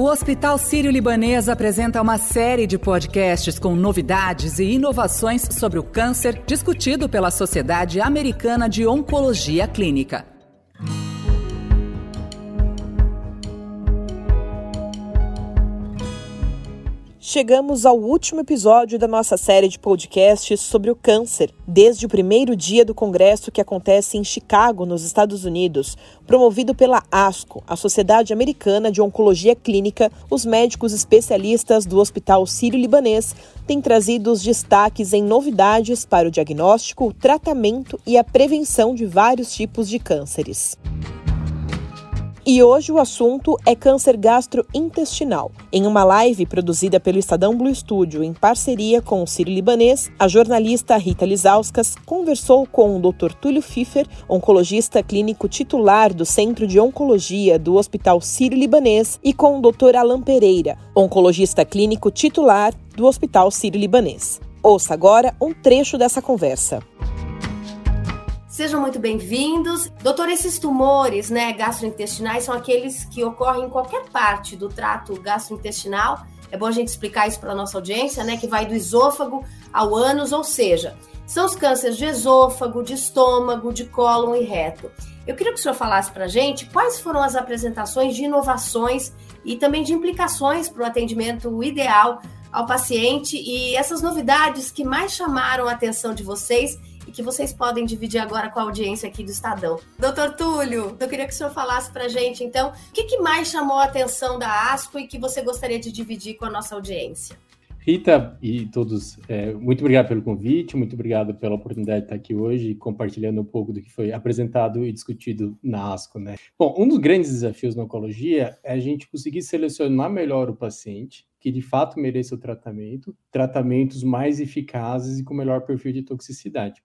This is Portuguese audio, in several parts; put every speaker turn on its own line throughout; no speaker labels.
O Hospital Sírio-Libanês apresenta uma série de podcasts com novidades e inovações sobre o câncer discutido pela Sociedade Americana de Oncologia Clínica.
Chegamos ao último episódio da nossa série de podcasts sobre o câncer. Desde o primeiro dia do congresso que acontece em Chicago, nos Estados Unidos, promovido pela ASCO, a Sociedade Americana de Oncologia Clínica, os médicos especialistas do Hospital Sírio-Libanês têm trazido os destaques em novidades para o diagnóstico, tratamento e a prevenção de vários tipos de cânceres. E hoje o assunto é câncer gastrointestinal. Em uma live produzida pelo Estadão Blue Studio em parceria com o Ciro Libanês, a jornalista Rita Lizauskas conversou com o Dr. Túlio Pfeffer, oncologista clínico titular do Centro de Oncologia do Hospital Ciro Libanês, e com o Dr. Alan Pereira, oncologista clínico titular do Hospital Ciro Libanês. Ouça agora um trecho dessa conversa.
Sejam muito bem-vindos. Doutor, esses tumores né, gastrointestinais são aqueles que ocorrem em qualquer parte do trato gastrointestinal. É bom a gente explicar isso para a nossa audiência, né? Que vai do esôfago ao ânus, ou seja, são os cânceres de esôfago, de estômago, de cólon e reto. Eu queria que o senhor falasse para a gente quais foram as apresentações de inovações e também de implicações para o atendimento ideal ao paciente e essas novidades que mais chamaram a atenção de vocês e que vocês podem dividir agora com a audiência aqui do Estadão. Doutor Túlio, eu queria que o senhor falasse para gente, então, o que, que mais chamou a atenção da ASCO e que você gostaria de dividir com a nossa audiência?
Rita e todos, é, muito obrigado pelo convite, muito obrigado pela oportunidade de estar aqui hoje compartilhando um pouco do que foi apresentado e discutido na ASCO. Né? Bom, um dos grandes desafios na oncologia é a gente conseguir selecionar melhor o paciente que de fato mereça o tratamento, tratamentos mais eficazes e com melhor perfil de toxicidade.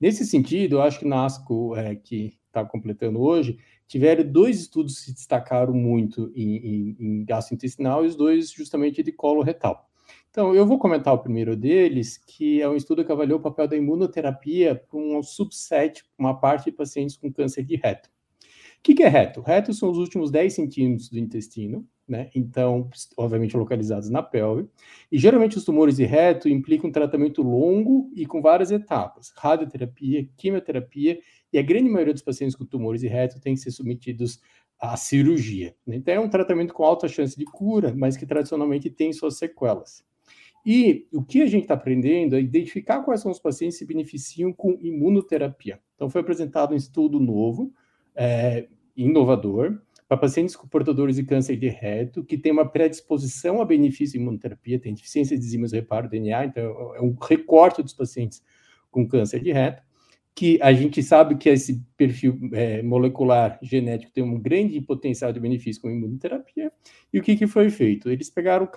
Nesse sentido, eu acho que na ASCO, é, que está completando hoje, tiveram dois estudos que se destacaram muito em, em, em gastrointestinal e os dois justamente de colo retal. Então, eu vou comentar o primeiro deles, que é um estudo que avaliou o papel da imunoterapia para um subset, uma parte de pacientes com câncer de reto. O que, que é reto? Reto são os últimos 10 centímetros do intestino, né? Então, obviamente localizados na pelve. E geralmente os tumores de reto implicam um tratamento longo e com várias etapas: radioterapia, quimioterapia, e a grande maioria dos pacientes com tumores de reto têm que ser submetidos à cirurgia. Né? Então, é um tratamento com alta chance de cura, mas que tradicionalmente tem suas sequelas. E o que a gente está aprendendo é identificar quais são os pacientes que se beneficiam com imunoterapia. Então, foi apresentado um estudo novo, é, inovador, para pacientes com portadores de câncer de reto, que tem uma predisposição a benefício de imunoterapia, tem deficiência de enzimas reparo DNA, então é um recorte dos pacientes com câncer de reto, que a gente sabe que esse perfil é, molecular genético tem um grande potencial de benefício com imunoterapia. E o que, que foi feito? Eles pegaram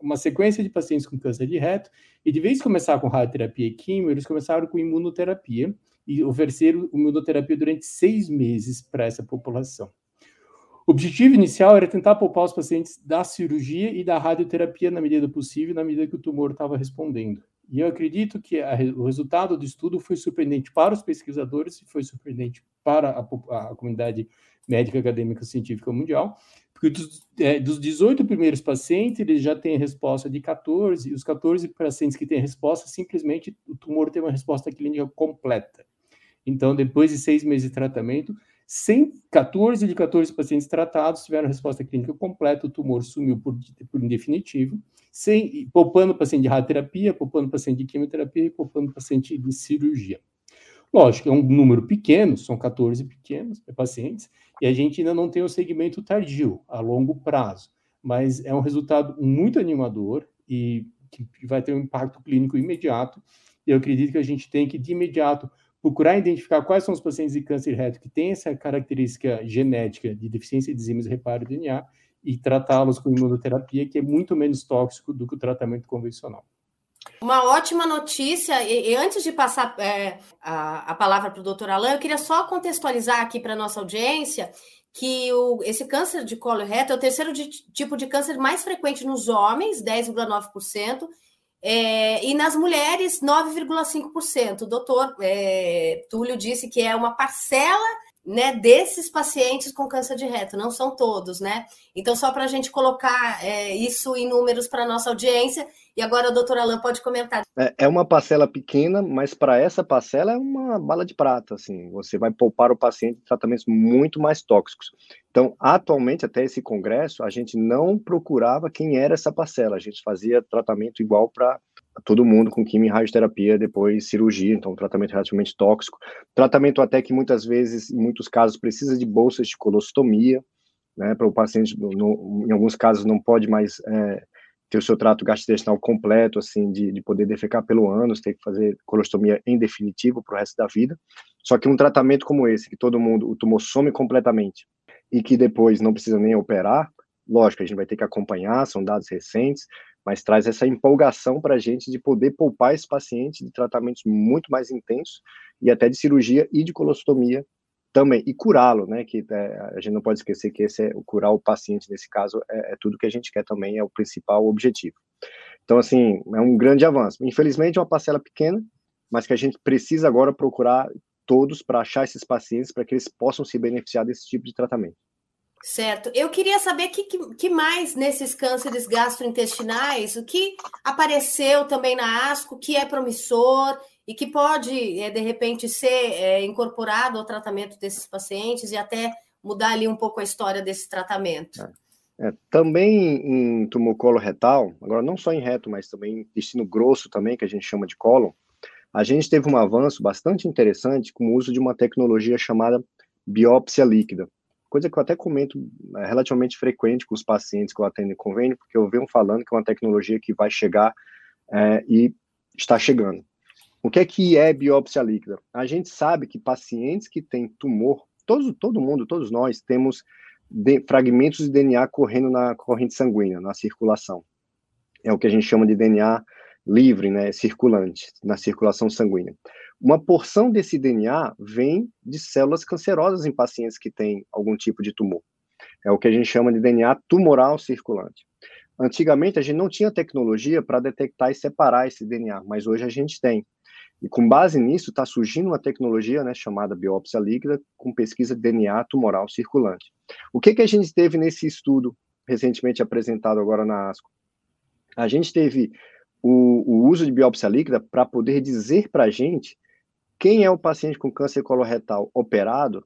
uma sequência de pacientes com câncer de reto, e de vez de começar com radioterapia e quimio, eles começaram com imunoterapia e ofereceram imunoterapia durante seis meses para essa população. O objetivo inicial era tentar poupar os pacientes da cirurgia e da radioterapia na medida possível, na medida que o tumor estava respondendo. E eu acredito que a, o resultado do estudo foi surpreendente para os pesquisadores e foi surpreendente para a, a comunidade médica, acadêmica, científica mundial, porque dos, é, dos 18 primeiros pacientes, eles já têm resposta de 14, e os 14 pacientes que têm resposta, simplesmente o tumor tem uma resposta clínica completa. Então, depois de seis meses de tratamento, 14 de 14 pacientes tratados tiveram resposta clínica completa, o tumor sumiu por, por indefinitivo, sem, poupando o paciente de radioterapia, poupando o paciente de quimioterapia e poupando o paciente de cirurgia. Lógico, é um número pequeno, são 14 pequenos pacientes, e a gente ainda não tem o segmento tardio, a longo prazo, mas é um resultado muito animador e que vai ter um impacto clínico imediato, e eu acredito que a gente tem que, de imediato, procurar identificar quais são os pacientes de câncer reto que têm essa característica genética de deficiência de enzimas de reparo de DNA e tratá-los com imunoterapia, que é muito menos tóxico do que o tratamento convencional.
Uma ótima notícia, e, e antes de passar é, a, a, palavra para o doutor Alain, eu queria só contextualizar aqui para a nossa audiência que o, esse câncer de colo reto é o terceiro de, tipo de câncer mais frequente nos homens, 10,9%, é, e nas mulheres, 9,5%. O doutor é, Túlio disse que é uma parcela né, desses pacientes com câncer de reto, não são todos, né? Então, só para a gente colocar é, isso em números para a nossa audiência, e agora a doutora Alain pode comentar.
É, é uma parcela pequena, mas para essa parcela é uma bala de prata, assim, você vai poupar o paciente de tratamentos muito mais tóxicos. Então, atualmente, até esse congresso, a gente não procurava quem era essa parcela, a gente fazia tratamento igual para todo mundo com quimio e radioterapia, depois cirurgia, então tratamento relativamente tóxico. Tratamento até que muitas vezes, em muitos casos, precisa de bolsas de colostomia, né, para o paciente, no, em alguns casos, não pode mais é, ter o seu trato gastrointestinal completo, assim, de, de poder defecar pelo ânus, ter que fazer colostomia em definitivo para o resto da vida. Só que um tratamento como esse, que todo mundo, o tumor some completamente, e que depois não precisa nem operar, lógico, a gente vai ter que acompanhar, são dados recentes, mas traz essa empolgação para a gente de poder poupar esse paciente de tratamentos muito mais intensos e até de cirurgia e de colostomia também, e curá-lo, né, que é, a gente não pode esquecer que esse é, curar o paciente nesse caso é, é, tudo que a gente quer também, é o principal objetivo. Então, assim, é um grande avanço. Infelizmente, é uma parcela pequena, mas que a gente precisa agora procurar todos para achar esses pacientes para que eles possam se beneficiar desse tipo de tratamento.
Certo. Eu queria saber que, que, que, mais nesses cânceres gastrointestinais, o que apareceu também na ASCO, que é promissor e que pode, é, de repente, ser é, incorporado ao tratamento desses pacientes e até mudar ali um pouco a história desse tratamento.
É. É, também em tumor coloretal, agora não só em reto, mas também em intestino grosso também, que a gente chama de cólon, a gente teve um avanço bastante interessante com o uso de uma tecnologia chamada biópsia líquida coisa que eu até comento é, relativamente frequente com os pacientes que eu atendo em convênio, porque eu venho falando que é uma tecnologia que vai chegar é, e está chegando. O que é que é biópsia líquida? A gente sabe que pacientes que têm tumor, todos, todo mundo, todos nós, temos de, fragmentos de DNA correndo na corrente sanguínea, na circulação. É o que a gente chama de DNA livre, né, circulante, na circulação sanguínea. Uma porção desse DNA vem de células cancerosas em pacientes que têm algum tipo de tumor. É o que a gente chama de DNA tumoral circulante. Antigamente, a gente não tinha tecnologia para detectar e separar esse DNA, mas hoje a gente tem. E com base nisso, está surgindo uma tecnologia né, chamada biópsia líquida, com pesquisa de DNA tumoral circulante. O que, que a gente teve nesse estudo recentemente apresentado agora na ASCO? A gente teve o, o uso de biópsia líquida para poder dizer para a gente quem é o paciente com câncer coloretal operado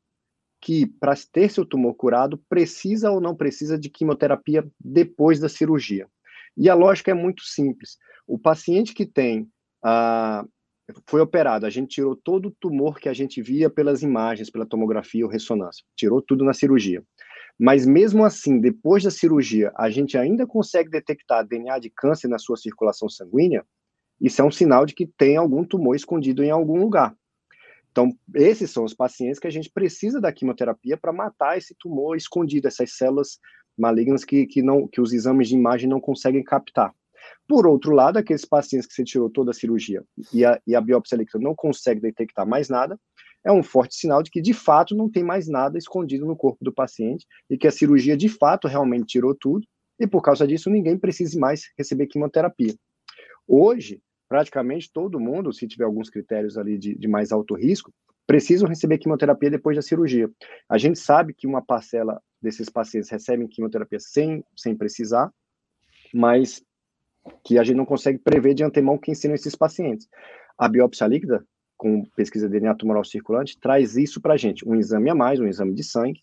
que, para ter seu tumor curado, precisa ou não precisa de quimioterapia depois da cirurgia. E a lógica é muito simples. O paciente que tem ah, foi operado, a gente tirou todo o tumor que a gente via pelas imagens, pela tomografia ou ressonância, tirou tudo na cirurgia. Mas mesmo assim, depois da cirurgia, a gente ainda consegue detectar DNA de câncer na sua circulação sanguínea, isso é um sinal de que tem algum tumor escondido em algum lugar. Então, esses são os pacientes que a gente precisa da quimioterapia para matar esse tumor escondido, essas células malignas que, que, não, que os exames de imagem não conseguem captar. Por outro lado, aqueles pacientes que você tirou toda a cirurgia e a, e a biópsia líquida não consegue detectar mais nada, é um forte sinal de que, de fato, não tem mais nada escondido no corpo do paciente e que a cirurgia, de fato, realmente tirou tudo e, por causa disso, ninguém precise mais receber quimioterapia. Hoje, praticamente todo mundo, se tiver alguns critérios ali de, de mais alto risco, precisam receber quimioterapia depois da cirurgia. A gente sabe que uma parcela desses pacientes recebem quimioterapia sem, sem precisar, mas que a gente não consegue prever de antemão quem serão esses pacientes. A biópsia líquida, com pesquisa de DNA tumoral circulante, traz isso para a gente, um exame a mais, um exame de sangue,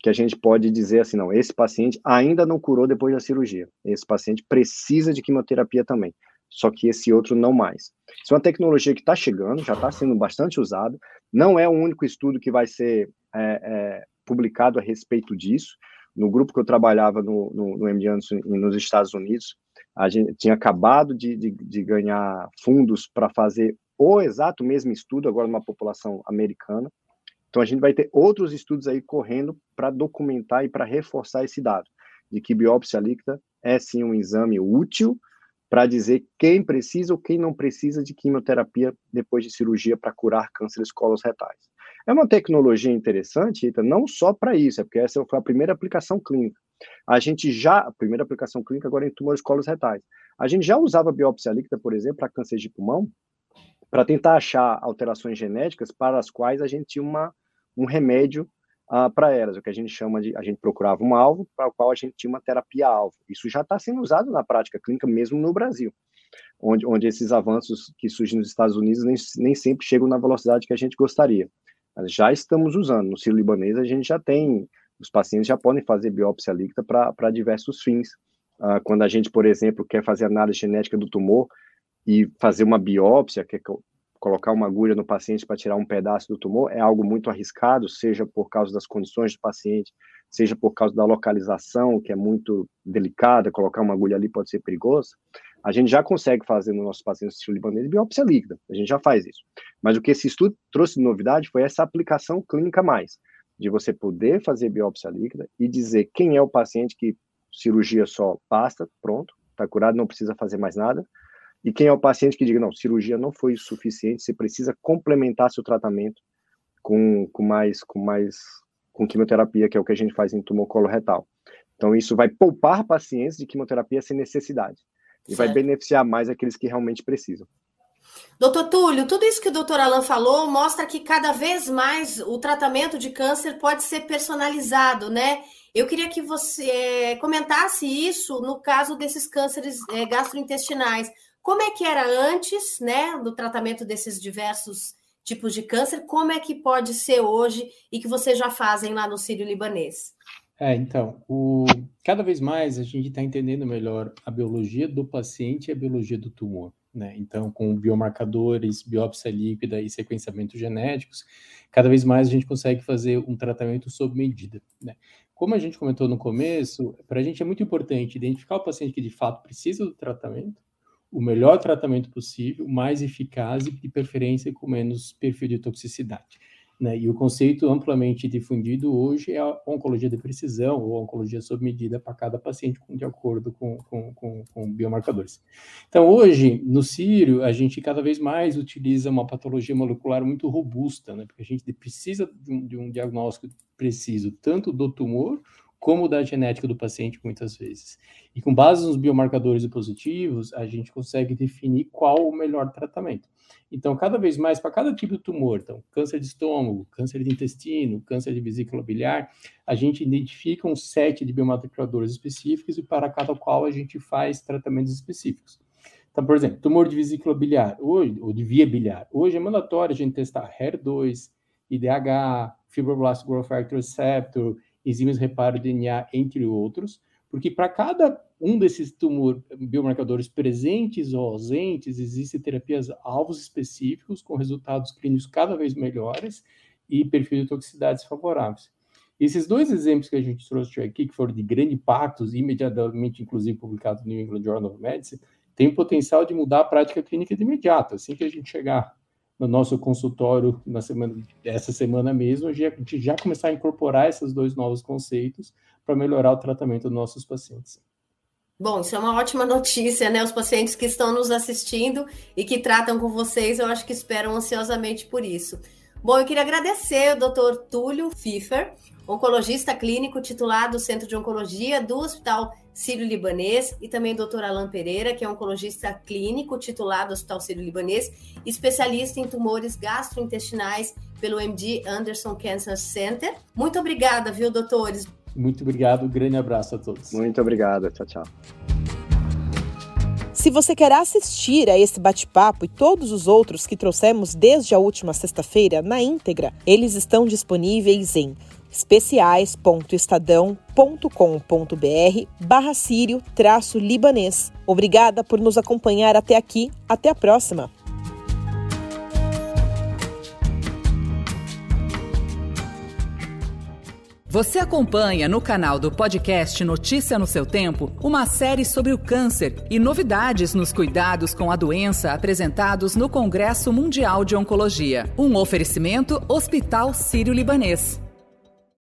que a gente pode dizer assim, não, esse paciente ainda não curou depois da cirurgia, esse paciente precisa de quimioterapia também só que esse outro não mais. Isso é uma tecnologia que está chegando, já está sendo bastante usada, não é o único estudo que vai ser é, é, publicado a respeito disso. No grupo que eu trabalhava no, no, no MD Anderson, nos Estados Unidos, a gente tinha acabado de, de, de ganhar fundos para fazer o exato mesmo estudo, agora numa população americana. Então, a gente vai ter outros estudos aí correndo para documentar e para reforçar esse dado, de que biópsia líquida é sim um exame útil, para dizer quem precisa ou quem não precisa de quimioterapia depois de cirurgia para curar cânceres coloretais. É uma tecnologia interessante, não só para isso, é porque essa foi a primeira aplicação clínica. A gente já, a primeira aplicação clínica agora em tumores coloretais. A gente já usava biópsia líquida, por exemplo, para câncer de pulmão, para tentar achar alterações genéticas para as quais a gente tinha uma, um remédio uh, para elas, o que a gente chama de, a gente procurava um alvo para o qual a gente tinha uma terapia-alvo. Isso já está sendo usado na prática clínica, mesmo no Brasil, onde, onde esses avanços que surgem nos Estados Unidos nem, nem sempre chegam na velocidade que a gente gostaria. Mas já estamos usando. No Sírio Libanês, a gente já tem, os pacientes já podem fazer biópsia líquida para diversos fins. Uh, quando a gente, por exemplo, quer fazer análise genética do tumor e fazer uma biópsia, que é colocar uma agulha no paciente para tirar um pedaço do tumor é algo muito arriscado, seja por causa das condições do paciente, seja por causa da localização, que é muito delicada, colocar uma agulha ali pode ser perigoso. A gente já consegue fazer no nosso paciente libanês biópsia líquida, a gente já faz isso. Mas o que esse estudo trouxe de novidade foi essa aplicação clínica mais, de você poder fazer biópsia líquida e dizer quem é o paciente que cirurgia só basta, pronto, está curado, não precisa fazer mais nada, e quem é o paciente que diga, não, cirurgia não foi suficiente, você precisa complementar seu tratamento com, com mais com mais com quimioterapia, que é o que a gente faz em tumor coloretal. Então isso vai poupar pacientes de quimioterapia sem necessidade e certo. vai beneficiar mais aqueles que realmente precisam.
Doutor Túlio, tudo isso que o doutor Alan falou mostra que cada vez mais o tratamento de câncer pode ser personalizado, né? Eu queria que você eh, comentasse isso no caso desses cânceres eh, gastrointestinais. Como é que era antes, né, do tratamento desses diversos tipos de câncer? Como é que pode ser hoje e que vocês já fazem lá no Sírio Libanês?
É, então, o... cada vez mais a gente está entendendo melhor a biologia do paciente e a biologia do tumor. Né? Então, com biomarcadores, biópsia líquida e sequenciamentos genéticos, cada vez mais a gente consegue fazer um tratamento sob medida. Né? Como a gente comentou no começo, para a gente é muito importante identificar o paciente que de fato precisa do tratamento, o melhor tratamento possível, mais eficaz e, de preferência, com menos perfil de toxicidade. Né? E o conceito amplamente difundido hoje é a oncologia de precisão ou oncologia sob medida para cada paciente, de acordo com, com, com, com, biomarcadores. Então, hoje, no Sírio, a gente cada vez mais utiliza uma patologia molecular muito robusta, né? porque a gente precisa de um, de um diagnóstico preciso, tanto do tumor como da genética do paciente, muitas vezes. E com base nos biomarcadores positivos, a gente consegue definir qual o melhor tratamento. Então, cada vez mais, para cada tipo de tumor, então, câncer de estômago, câncer de intestino, câncer de vesícula biliar, a gente identifica um set de biomarcadores específicos e para cada qual a gente faz tratamentos específicos. Então, por exemplo, tumor de vesícula biliar, hoje, ou de via biliar, hoje é mandatório a gente testar HER2, IDH, Fibroblast Growth Factor Receptor, enzimas reparo DNA, entre outros, porque para cada um desses tumor biomarcadores presentes ou ausentes, existem terapias alvos específicos com resultados clínicos cada vez melhores e perfil de toxicidades favoráveis. Esses dois exemplos que a gente trouxe aqui, que foram de grande impacto, imediatamente, inclusive, publicados no New England Journal of Medicine, têm potencial de mudar a prática clínica de imediato. Assim que a gente chegar no nosso consultório na semana, essa semana mesmo, a gente já começar a incorporar esses dois novos conceitos para melhorar o tratamento dos nossos pacientes.
Bom, isso é uma ótima notícia, né? Os pacientes que estão nos assistindo e que tratam com vocês, eu acho que esperam ansiosamente por isso. Bom, eu queria agradecer o Dr. Túlio Pfiffer, oncologista clínico titular do Centro de Oncologia do Hospital Sírio-Libanês, e também o Dr. Alan Pereira, que é oncologista clínico titular do Hospital Sírio-Libanês, especialista em tumores gastrointestinais pelo MD Anderson Cancer Center. Muito obrigada, viu, doutores?
Muito obrigado, um grande abraço a todos.
Muito obrigado, tchau, tchau.
Se você quer assistir a esse bate-papo e todos os outros que trouxemos desde a última sexta-feira na íntegra, eles estão disponíveis em especiais.estadão.com.br barra sírio traço libanês. Obrigada por nos acompanhar até aqui. Até a próxima!
Você acompanha no canal do podcast Notícia no seu Tempo uma série sobre o câncer e novidades nos cuidados com a doença apresentados no Congresso Mundial de Oncologia. Um oferecimento Hospital Sírio-Libanês.